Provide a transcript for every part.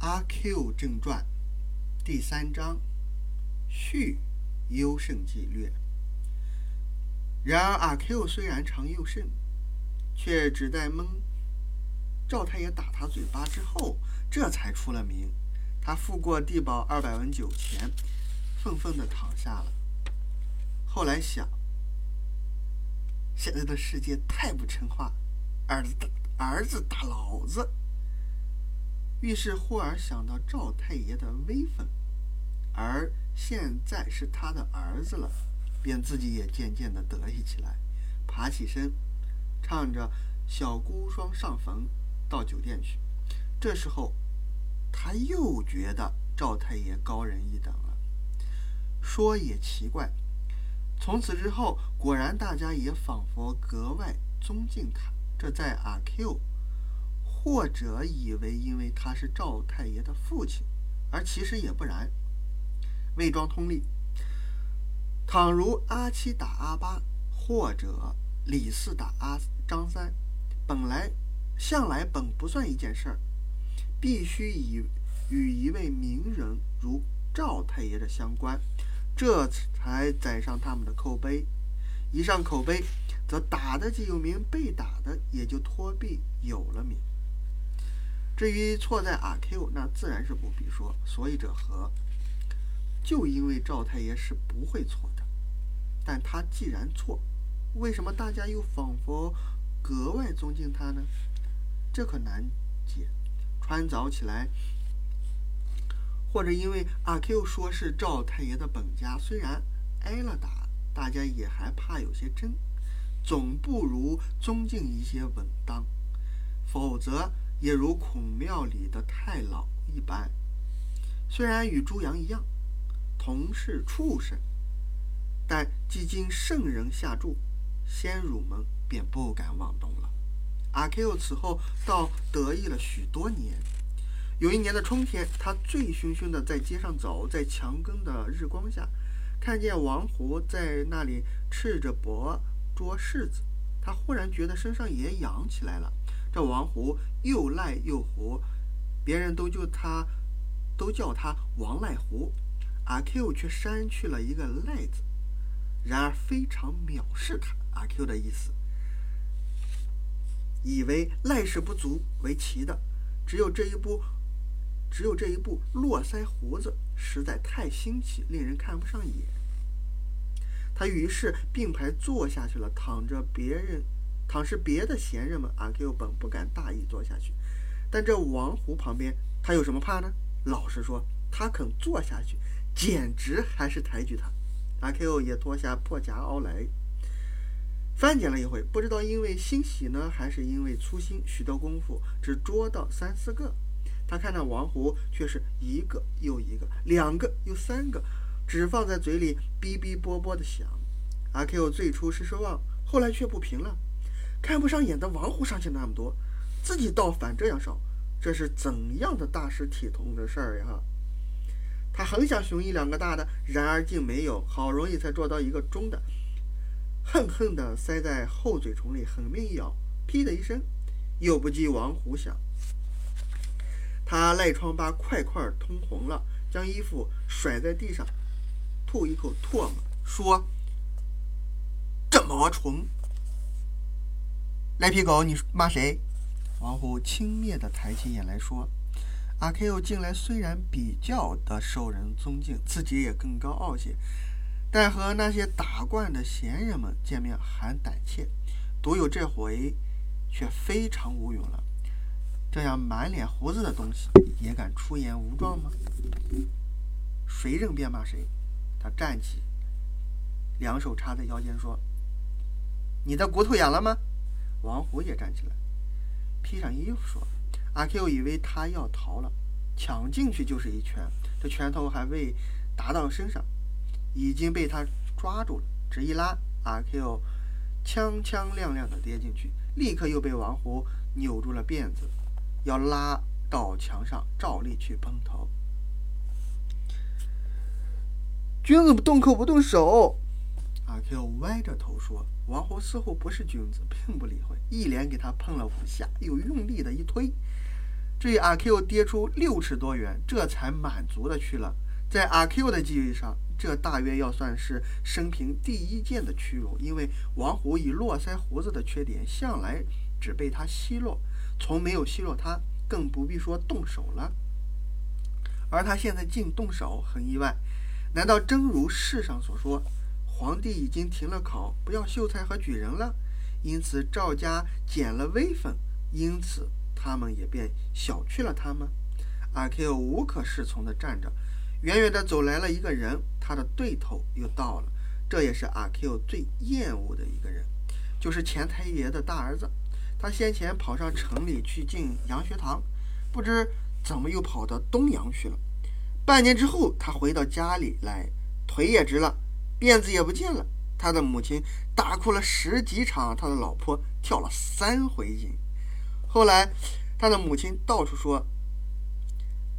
阿 Q 正传第三章续优胜计略。然而阿 Q 虽然常优胜，却只在蒙赵太爷打他嘴巴之后，这才出了名。他付过地保二百文酒钱，愤愤地躺下了。后来想，现在的世界太不成话，儿子儿子打老子。于是忽而想到赵太爷的威风，而现在是他的儿子了，便自己也渐渐的得意起来，爬起身，唱着《小孤孀上坟》到酒店去。这时候，他又觉得赵太爷高人一等了。说也奇怪，从此之后，果然大家也仿佛格外尊敬他。这在阿 Q。或者以为因为他是赵太爷的父亲，而其实也不然。魏庄通例：倘如阿七打阿八，或者李四打阿张三，本来向来本不算一件事儿，必须以与一位名人如赵太爷的相关，这才载上他们的口碑。一上口碑，则打的既有名，被打的也就托币有了名。至于错在阿 Q，那自然是不必说。所以者何？就因为赵太爷是不会错的。但他既然错，为什么大家又仿佛格外尊敬他呢？这可难解。穿凿起来，或者因为阿 Q 说是赵太爷的本家，虽然挨了打，大家也还怕有些真，总不如尊敬一些稳当。否则。也如孔庙里的太老一般，虽然与猪羊一样，同是畜生，但既经圣人下注，先儒们便不敢妄动了。阿 Q 此后倒得意了许多年。有一年的春天，他醉醺醺的在街上走，在墙根的日光下，看见王胡在那里赤着脖捉柿子，他忽然觉得身上也痒起来了。这王胡又赖又胡，别人都叫他，都叫他王赖胡，阿 Q 却删去了一个赖字，然而非常藐视他。阿 Q 的意思，以为赖是不足为奇的，只有这一部，只有这一部络腮胡子实在太新奇，令人看不上眼。他于是并排坐下去了，躺着别人。倘是别的闲人们，阿 Q 本不敢大意坐下去，但这王胡旁边，他有什么怕呢？老实说，他肯坐下去，简直还是抬举他。阿 Q 也脱下破夹袄来，翻捡了一回，不知道因为欣喜呢，还是因为粗心，许多功夫只捉到三四个。他看到王胡却是一个又一个，两个又三个，只放在嘴里哔哔啵啵的响。阿 Q 最初是失望，后来却不平了。看不上眼的王虎上去那么多，自己倒反这样少，这是怎样的大师体统的事儿呀？他很想雄一两个大的，然而竟没有，好容易才捉到一个中的，恨恨地塞在后嘴唇里，狠命一咬，噼的一声，又不及王虎响。他赖疮疤块块通红了，将衣服甩在地上，吐一口唾沫，说：“这毛虫！”赖皮狗，你骂谁？王虎轻蔑地抬起眼来说：“阿 Q 近来虽然比较的受人尊敬，自己也更高傲些，但和那些打惯的闲人们见面还胆怯，独有这回却非常无勇了。这样满脸胡子的东西也敢出言无状吗？谁认便骂谁。”他站起，两手插在腰间说：“你的骨头痒了吗？”王虎也站起来，披上衣服说：“阿 Q 以为他要逃了，抢进去就是一拳，这拳头还未打到身上，已经被他抓住了。只一拉，阿 Q 锵锵亮亮的跌进去，立刻又被王虎扭住了辫子，要拉到墙上，照例去碰头。君子不动口不动手。”阿 Q 歪着头说：“王胡似乎不是君子，并不理会，一连给他碰了五下，又用力的一推，至于阿 Q 跌出六尺多远，这才满足的去了。在阿 Q 的记忆上，这大约要算是生平第一件的屈辱，因为王虎以络腮胡子的缺点，向来只被他奚落，从没有奚落他，更不必说动手了。而他现在竟动手，很意外。难道真如世上所说，皇帝已经停了考，不要秀才和举人了？因此赵家减了威风，因此他们也便小觑了他们？阿 Q 无可适从地站着，远远地走来了一个人，他的对头又到了。这也是阿 Q 最厌恶的一个人，就是钱太爷的大儿子。他先前跑上城里去进洋学堂，不知怎么又跑到东洋去了。半年之后，他回到家里来，腿也直了，辫子也不见了。他的母亲大哭了十几场，他的老婆跳了三回井。后来，他的母亲到处说，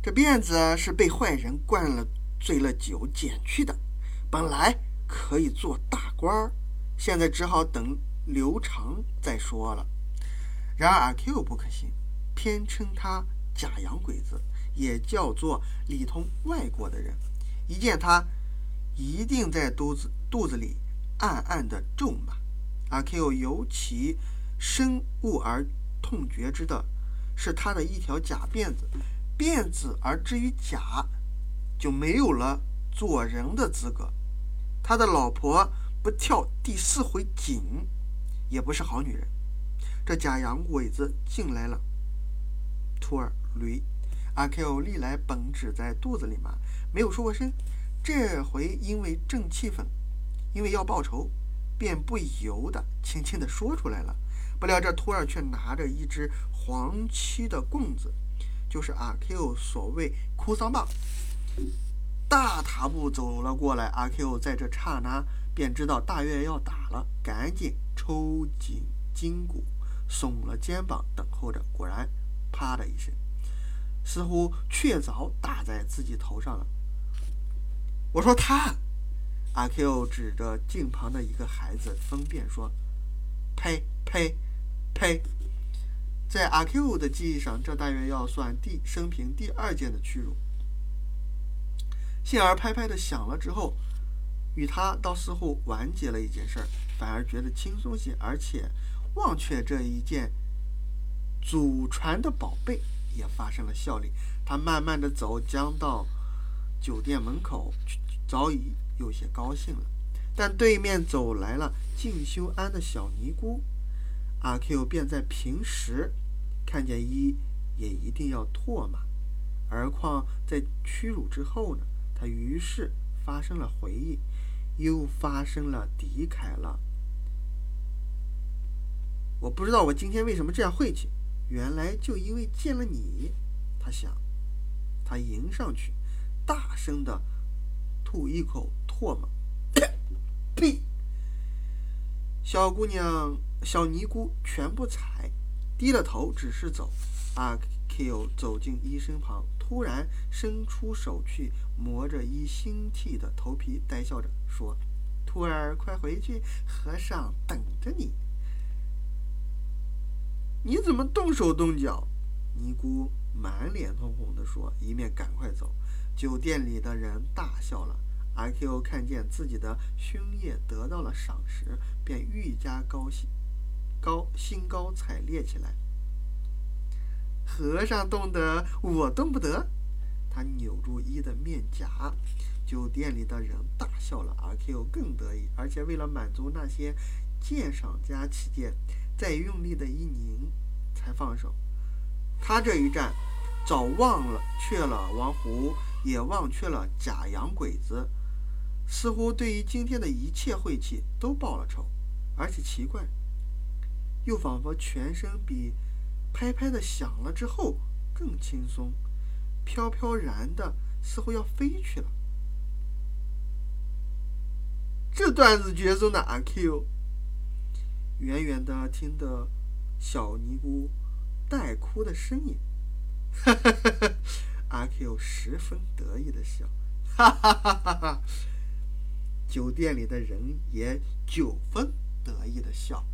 这辫子是被坏人灌了醉了酒剪去的，本来可以做大官儿，现在只好等留长再说了。然而阿 Q 不可信，偏称他假洋鬼子。也叫做里通外国的人，一见他，一定在肚子肚子里暗暗的咒骂。阿 Q 尤其深恶而痛绝之的是他的一条假辫子，辫子而至于假，就没有了做人的资格。他的老婆不跳第四回井，也不是好女人。这假洋鬼子进来了，徒儿驴。阿 Q 历来本只在肚子里骂，没有说过声。这回因为正气愤，因为要报仇，便不由得轻轻地说出来了。不料这徒儿却拿着一只黄漆的棍子，就是阿 Q 所谓哭丧棒，大踏步走了过来。阿 Q 在这刹那便知道大约要打了，赶紧抽紧筋骨，耸了肩膀，等候着。果然，啪的一声。似乎确凿打在自己头上了。我说他，阿 Q 指着近旁的一个孩子分辨说：“呸呸呸！”在阿 Q 的记忆上，这大约要算第生平第二件的屈辱。幸而拍拍的响了之后，与他倒似乎完结了一件事儿，反而觉得轻松些，而且忘却这一件祖传的宝贝。也发生了效力。他慢慢的走，将到酒店门口，早已有些高兴了。但对面走来了静修庵的小尼姑，阿 Q 便在平时看见一也一定要唾骂，而况在屈辱之后呢？他于是发生了回忆，又发生了敌凯了。我不知道我今天为什么这样晦气。原来就因为见了你，他想，他迎上去，大声的吐一口唾沫，呸！小姑娘、小尼姑全不睬，低了头，只是走。阿 Q 走进医生旁，突然伸出手去磨着医星剃的头皮，呆笑着说：“徒儿，快回去，和尚等着你。”你怎么动手动脚？尼姑满脸通红地说，一面赶快走。酒店里的人大笑了。阿 Q 看见自己的勋业得到了赏识，便愈加高兴，高兴高采烈起来。和尚动得，我动不得。他扭住一的面颊。酒店里的人大笑了。阿 Q 更得意，而且为了满足那些鉴赏家起见。再用力的一拧，才放手。他这一战，早忘了却了王胡，也忘却了假洋鬼子，似乎对于今天的一切晦气都报了仇。而且奇怪，又仿佛全身比拍拍的响了之后更轻松，飘飘然的，似乎要飞去了。这段子绝中的阿 Q。远远的听得小尼姑带哭的声音，哈哈哈哈阿 Q 十分得意的笑，哈哈哈哈哈。酒店里的人也九分得意的笑。